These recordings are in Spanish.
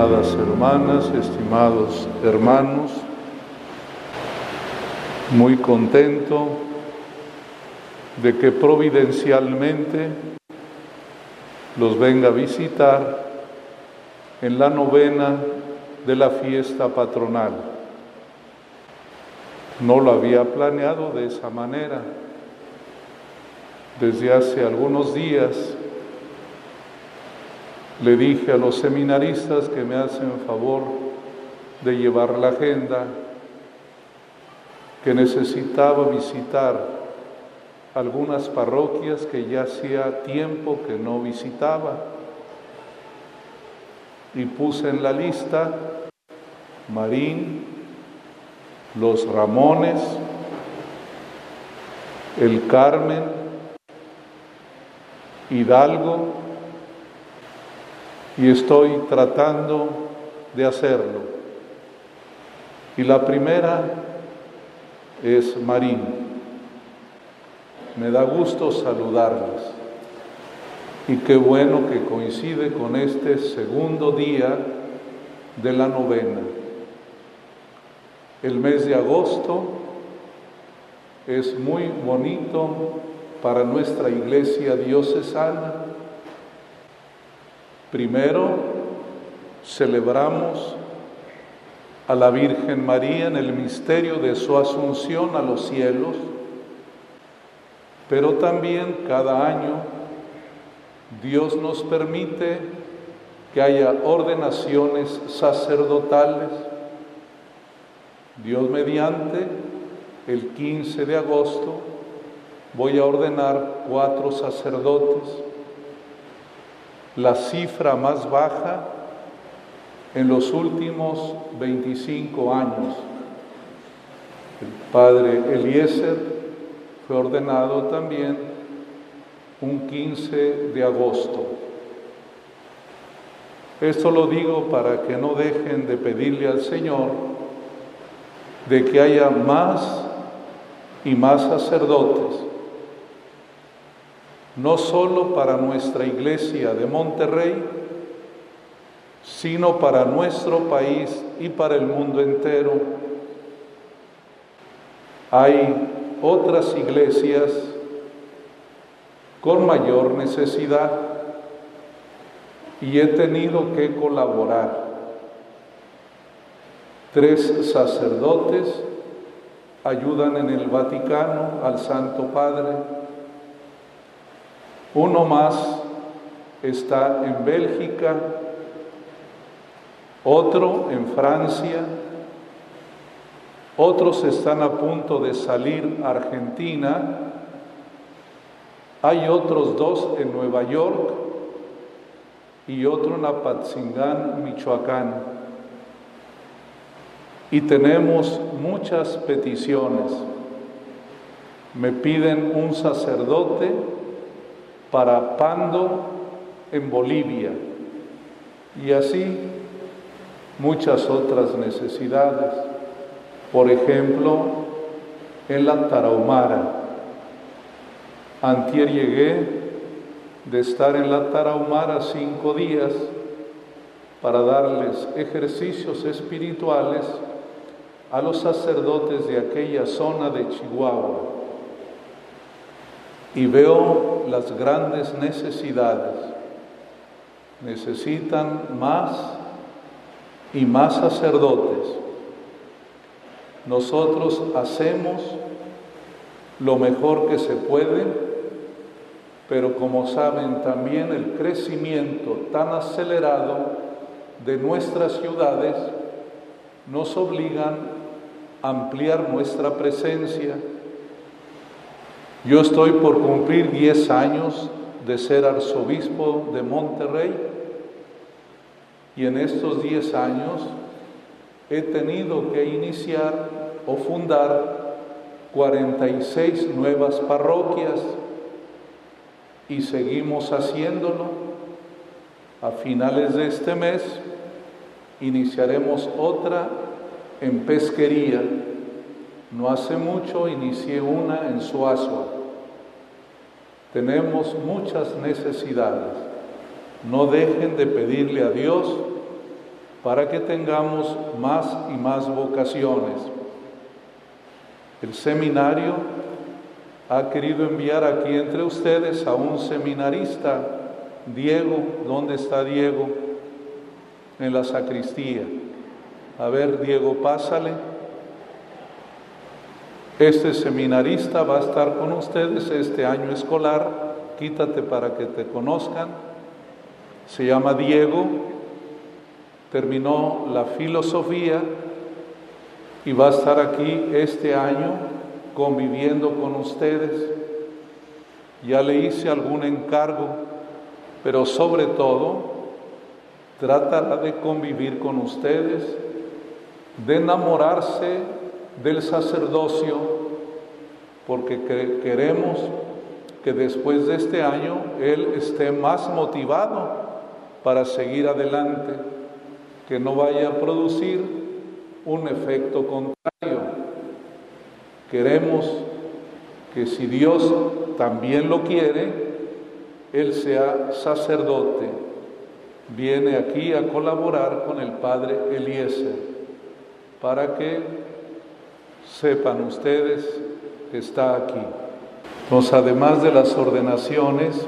estimadas hermanas, estimados hermanos, muy contento de que providencialmente los venga a visitar en la novena de la fiesta patronal. No lo había planeado de esa manera. Desde hace algunos días le dije a los seminaristas que me hacen favor de llevar la agenda que necesitaba visitar algunas parroquias que ya hacía tiempo que no visitaba. Y puse en la lista Marín, Los Ramones, El Carmen, Hidalgo, y estoy tratando de hacerlo. Y la primera es Marín. Me da gusto saludarles. Y qué bueno que coincide con este segundo día de la novena. El mes de agosto es muy bonito para nuestra iglesia diocesana. Primero, celebramos a la Virgen María en el misterio de su asunción a los cielos, pero también cada año Dios nos permite que haya ordenaciones sacerdotales. Dios mediante, el 15 de agosto voy a ordenar cuatro sacerdotes, la cifra más baja en los últimos 25 años. El padre Eliezer fue ordenado también un 15 de agosto. Esto lo digo para que no dejen de pedirle al Señor de que haya más y más sacerdotes, no solo para nuestra iglesia de Monterrey, sino para nuestro país y para el mundo entero. Hay otras iglesias con mayor necesidad y he tenido que colaborar. Tres sacerdotes ayudan en el Vaticano al Santo Padre. Uno más está en Bélgica otro en Francia, otros están a punto de salir a Argentina, hay otros dos en Nueva York y otro en Apatzingán, Michoacán. Y tenemos muchas peticiones. Me piden un sacerdote para Pando en Bolivia. Y así muchas otras necesidades. Por ejemplo, en la Tarahumara. Antier llegué de estar en la Tarahumara cinco días para darles ejercicios espirituales a los sacerdotes de aquella zona de Chihuahua. Y veo las grandes necesidades. Necesitan más y más sacerdotes, nosotros hacemos lo mejor que se puede, pero como saben también el crecimiento tan acelerado de nuestras ciudades nos obligan a ampliar nuestra presencia. Yo estoy por cumplir 10 años de ser arzobispo de Monterrey y en estos 10 años he tenido que iniciar o fundar 46 nuevas parroquias y seguimos haciéndolo. A finales de este mes iniciaremos otra en pesquería. No hace mucho inicié una en Suazua. Tenemos muchas necesidades. No dejen de pedirle a Dios para que tengamos más y más vocaciones. El seminario ha querido enviar aquí entre ustedes a un seminarista, Diego, ¿dónde está Diego? En la sacristía. A ver, Diego, pásale. Este seminarista va a estar con ustedes este año escolar. Quítate para que te conozcan. Se llama Diego. Terminó la filosofía y va a estar aquí este año conviviendo con ustedes. Ya le hice algún encargo, pero sobre todo tratará de convivir con ustedes, de enamorarse del sacerdocio, porque queremos que después de este año él esté más motivado para seguir adelante, que no vaya a producir un efecto contrario. Queremos que si Dios también lo quiere, Él sea sacerdote. Viene aquí a colaborar con el Padre Eliezer para que sepan ustedes está aquí. Entonces, además de las ordenaciones,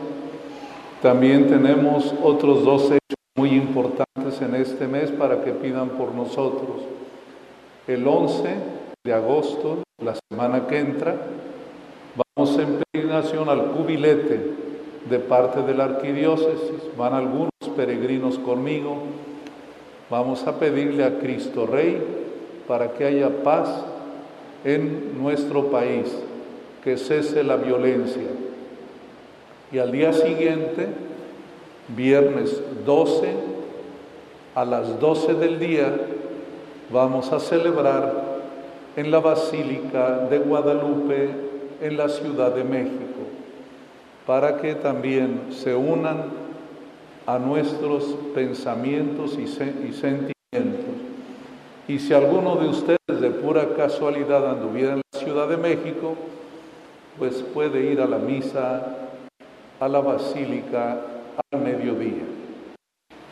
también tenemos otros dos hechos muy importantes en este mes para que pidan por nosotros. El 11 de agosto, la semana que entra, vamos en peregrinación al cubilete de parte de la arquidiócesis. Van algunos peregrinos conmigo. Vamos a pedirle a Cristo Rey para que haya paz en nuestro país, que cese la violencia. Y al día siguiente, viernes 12, a las 12 del día, vamos a celebrar en la Basílica de Guadalupe en la Ciudad de México, para que también se unan a nuestros pensamientos y, sentimientos. Y si alguno de ustedes de pura casualidad anduviera en la Ciudad de México, pues puede ir a la misa, a la basílica al mediodía.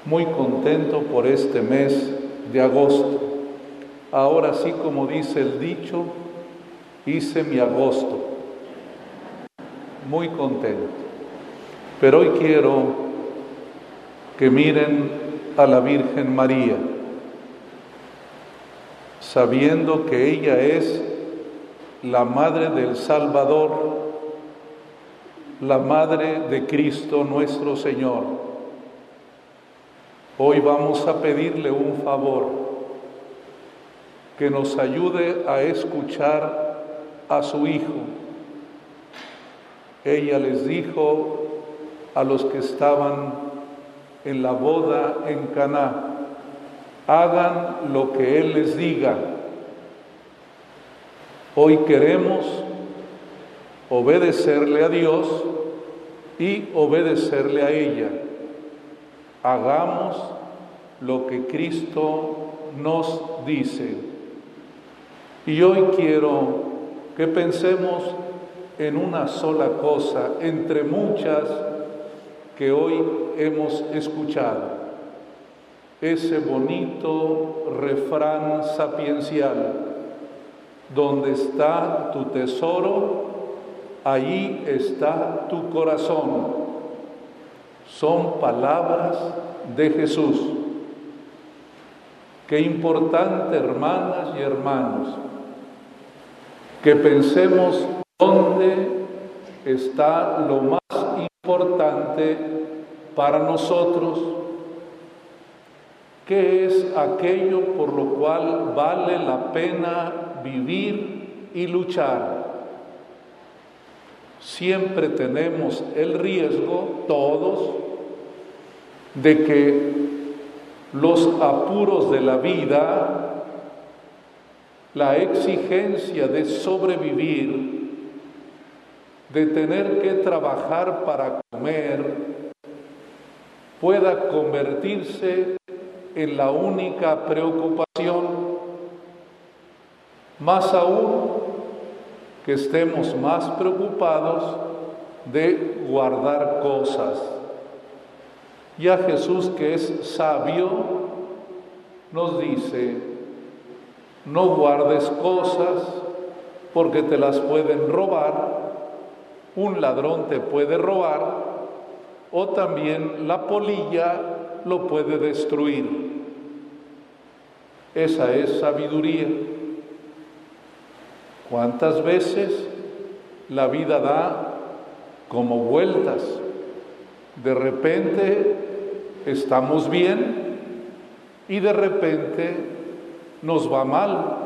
Muy contento por este mes de agosto Ahora sí, como dice el dicho, hice mi agosto. Muy contento. Pero hoy quiero que miren a la Virgen María, sabiendo que ella es la madre del Salvador, la madre de Cristo nuestro Señor. Hoy vamos a pedirle un favor que nos ayude a escuchar a su Hijo. Ella les dijo a los que estaban en la boda en Caná, hagan lo que Él les diga. Hoy queremos obedecerle a Dios y obedecerle a ella. Hagamos lo que Cristo nos dice. Y hoy quiero que pensemos en una sola cosa entre muchas que hoy hemos escuchado. Ese bonito refrán sapiencial, donde está tu tesoro, allí está tu corazón. Son palabras de Jesús. Qué importante, hermanas y hermanos, que pensemos dónde está lo más importante para nosotros, qué es aquello por lo cual vale la pena vivir y luchar. Siempre tenemos el riesgo, todos, de que los apuros de la vida la exigencia de sobrevivir, de tener que trabajar para comer, pueda convertirse en la única preocupación, más aún que estemos más preocupados de guardar cosas. Ya Jesús, que es sabio, nos dice, no guardes cosas porque te las pueden robar, un ladrón te puede robar o también la polilla lo puede destruir. Esa es sabiduría. ¿Cuántas veces la vida da como vueltas? De repente estamos bien y de repente nos va mal.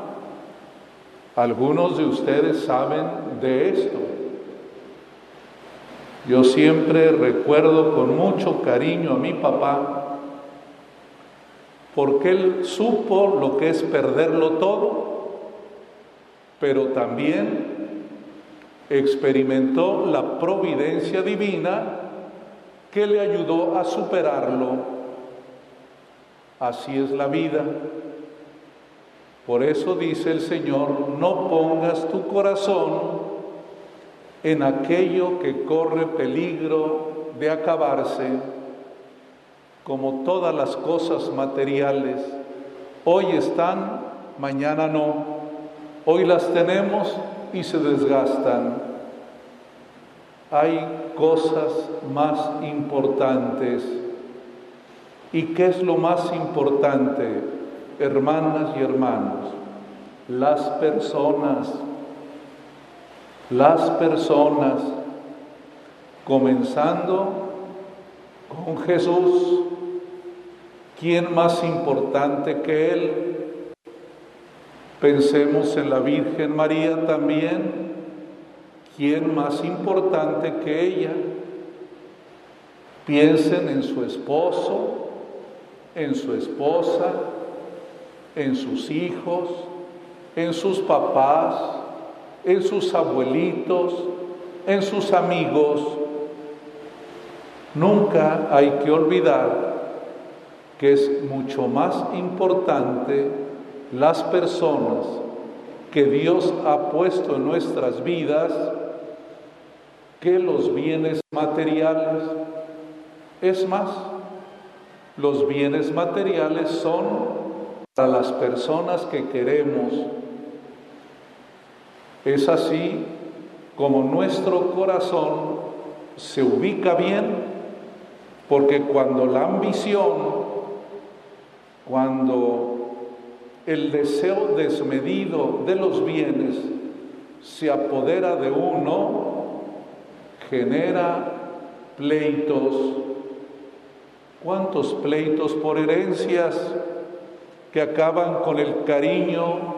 Algunos de ustedes saben de esto. Yo siempre recuerdo con mucho cariño a mi papá, porque él supo lo que es perderlo todo, pero también experimentó la providencia divina que le ayudó a superarlo. Así es la vida. Por eso dice el Señor, no pongas tu corazón en aquello que corre peligro de acabarse, como todas las cosas materiales. Hoy están, mañana no. Hoy las tenemos y se desgastan. Hay cosas más importantes. ¿Y qué es lo más importante, hermanas y hermanos? Las personas las personas, comenzando con Jesús, ¿quién más importante que Él? Pensemos en la Virgen María también, ¿quién más importante que ella? Piensen en su esposo, en su esposa, en sus hijos, en sus papás, en sus abuelitos, en sus amigos. Nunca hay que olvidar que es mucho más importante las personas que Dios ha puesto en nuestras vidas que los bienes materiales. Es más, los bienes materiales son para las personas que queremos es así como nuestro corazón se ubica bien, porque cuando la ambición, cuando el deseo desmedido de los bienes se apodera de uno, genera pleitos. ¿Cuántos pleitos por herencias que acaban con el cariño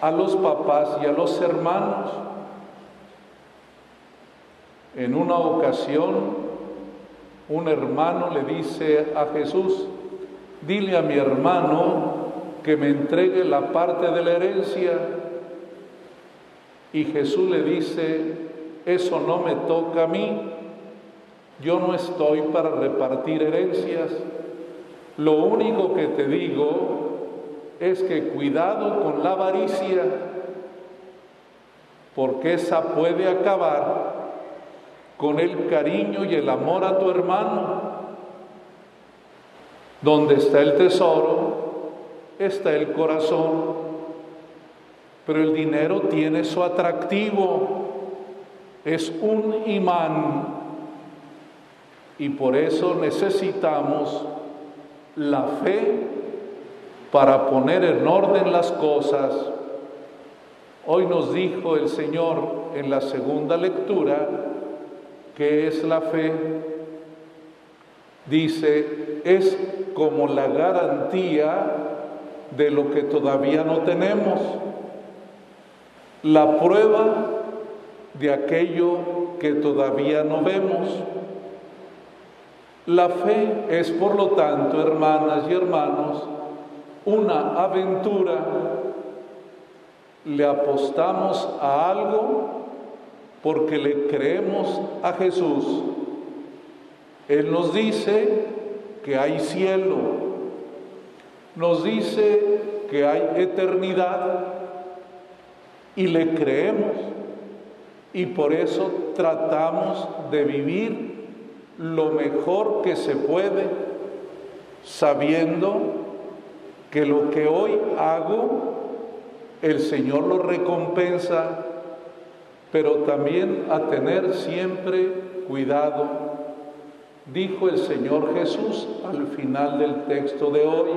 a los papás y a los hermanos. En una ocasión, un hermano le dice a Jesús, dile a mi hermano que me entregue la parte de la herencia. Y Jesús le dice, eso no me toca a mí, yo no estoy para repartir herencias. Lo único que te digo es que cuidado con la avaricia, porque esa puede acabar con el cariño y el amor a tu hermano. Donde está el tesoro, está el corazón. Pero el dinero tiene su atractivo, es un imán. Y por eso necesitamos la fe para poner en orden las cosas. Hoy nos dijo el Señor en la segunda lectura que es la fe. Dice, es como la garantía de lo que todavía no tenemos, la prueba de aquello que todavía no vemos. La fe es, por lo tanto, hermanas y hermanos, una aventura, le apostamos a algo porque le creemos a Jesús. Él nos dice que hay cielo, nos dice que hay eternidad y le creemos y por eso tratamos de vivir lo mejor que se puede, sabiendo que lo que hoy hago, el Señor lo recompensa, pero también a tener siempre cuidado. Dijo el Señor Jesús al final del texto de hoy,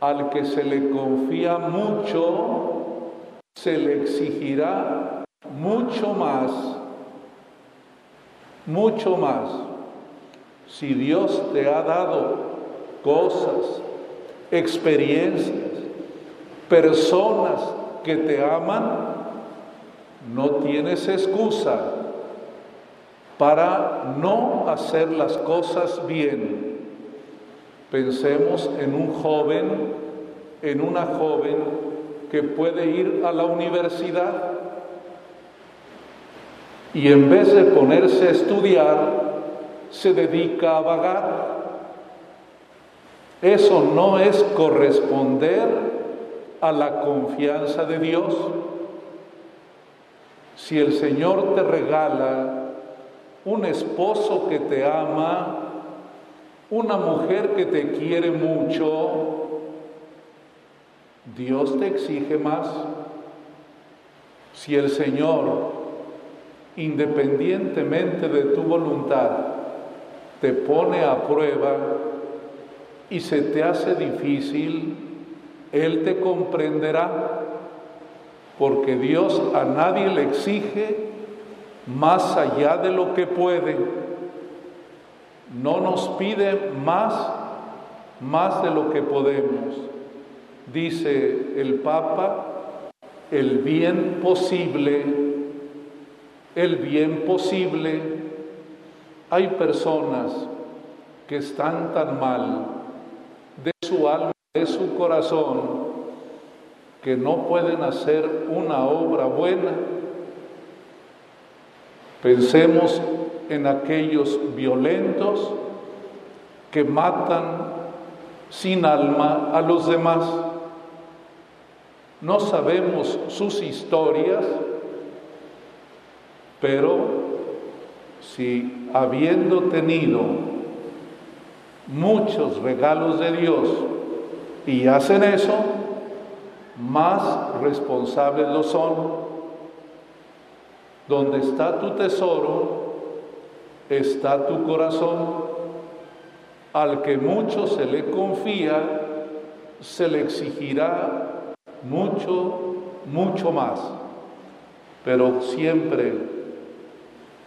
al que se le confía mucho, se le exigirá mucho más, mucho más. Si Dios te ha dado cosas, experiencias, personas que te aman, no tienes excusa para no hacer las cosas bien. Pensemos en un joven, en una joven que puede ir a la universidad y en vez de ponerse a estudiar, se dedica a vagar. Eso no es corresponder a la confianza de Dios. Si el Señor te regala un esposo que te ama, una mujer que te quiere mucho, Dios te exige más. Si el Señor, independientemente de tu voluntad, te pone a prueba y se te hace difícil, Él te comprenderá, porque Dios a nadie le exige más allá de lo que puede. No nos pide más, más de lo que podemos. Dice el Papa, el bien posible, el bien posible. Hay personas que están tan mal de su alma, de su corazón, que no pueden hacer una obra buena Pensemos en aquellos violentos que matan sin alma a los demás. No sabemos sus historias, pero si habiendo tenido muchos regalos de Dios y hacen eso, más responsables lo son donde está tu tesoro, está tu corazón. Al que mucho se le confía, se le exigirá mucho, mucho más. Pero siempre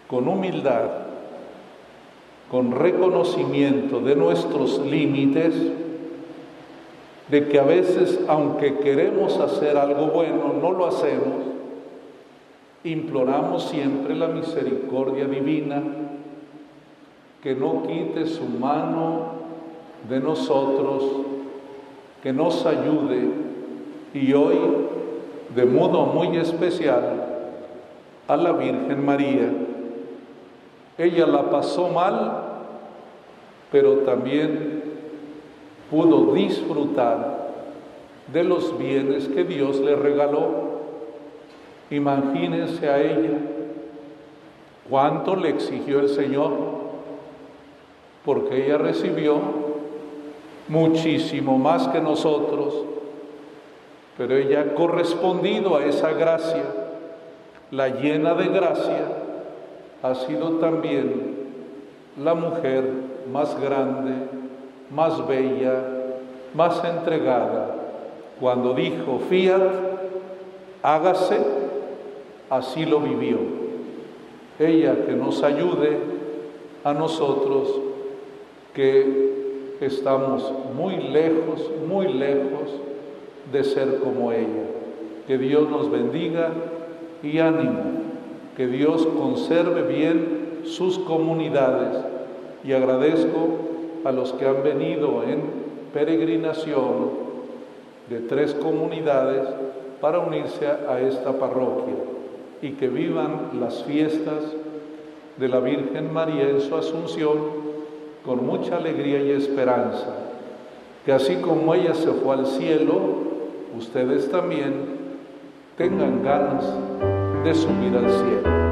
con humildad, con reconocimiento de nuestros límites, de que a veces, aunque queremos hacer algo bueno, no lo hacemos, imploramos siempre la misericordia divina, que no quite su mano de nosotros, que nos ayude y hoy, de modo muy especial, a la Virgen María. Ella la pasó mal, pero también pudo disfrutar de los bienes que Dios le regaló Imagínense a ella cuánto le exigió el Señor, porque ella recibió muchísimo más que nosotros, pero ella ha correspondido a esa gracia, la llena de gracia, ha sido también la mujer más grande, más bella, más entregada, cuando dijo, fiat, hágase así lo vivió. Ella que nos ayude a nosotros que estamos muy lejos, muy lejos de ser como ella. Que Dios nos bendiga y ánimo. Que Dios conserve bien sus comunidades. Y agradezco a los que han venido en peregrinación de tres comunidades para unirse a esta parroquia y que vivan las fiestas de la Virgen María en su Asunción con mucha alegría y esperanza. Que así como ella se fue al cielo, ustedes también tengan ganas de subir al cielo.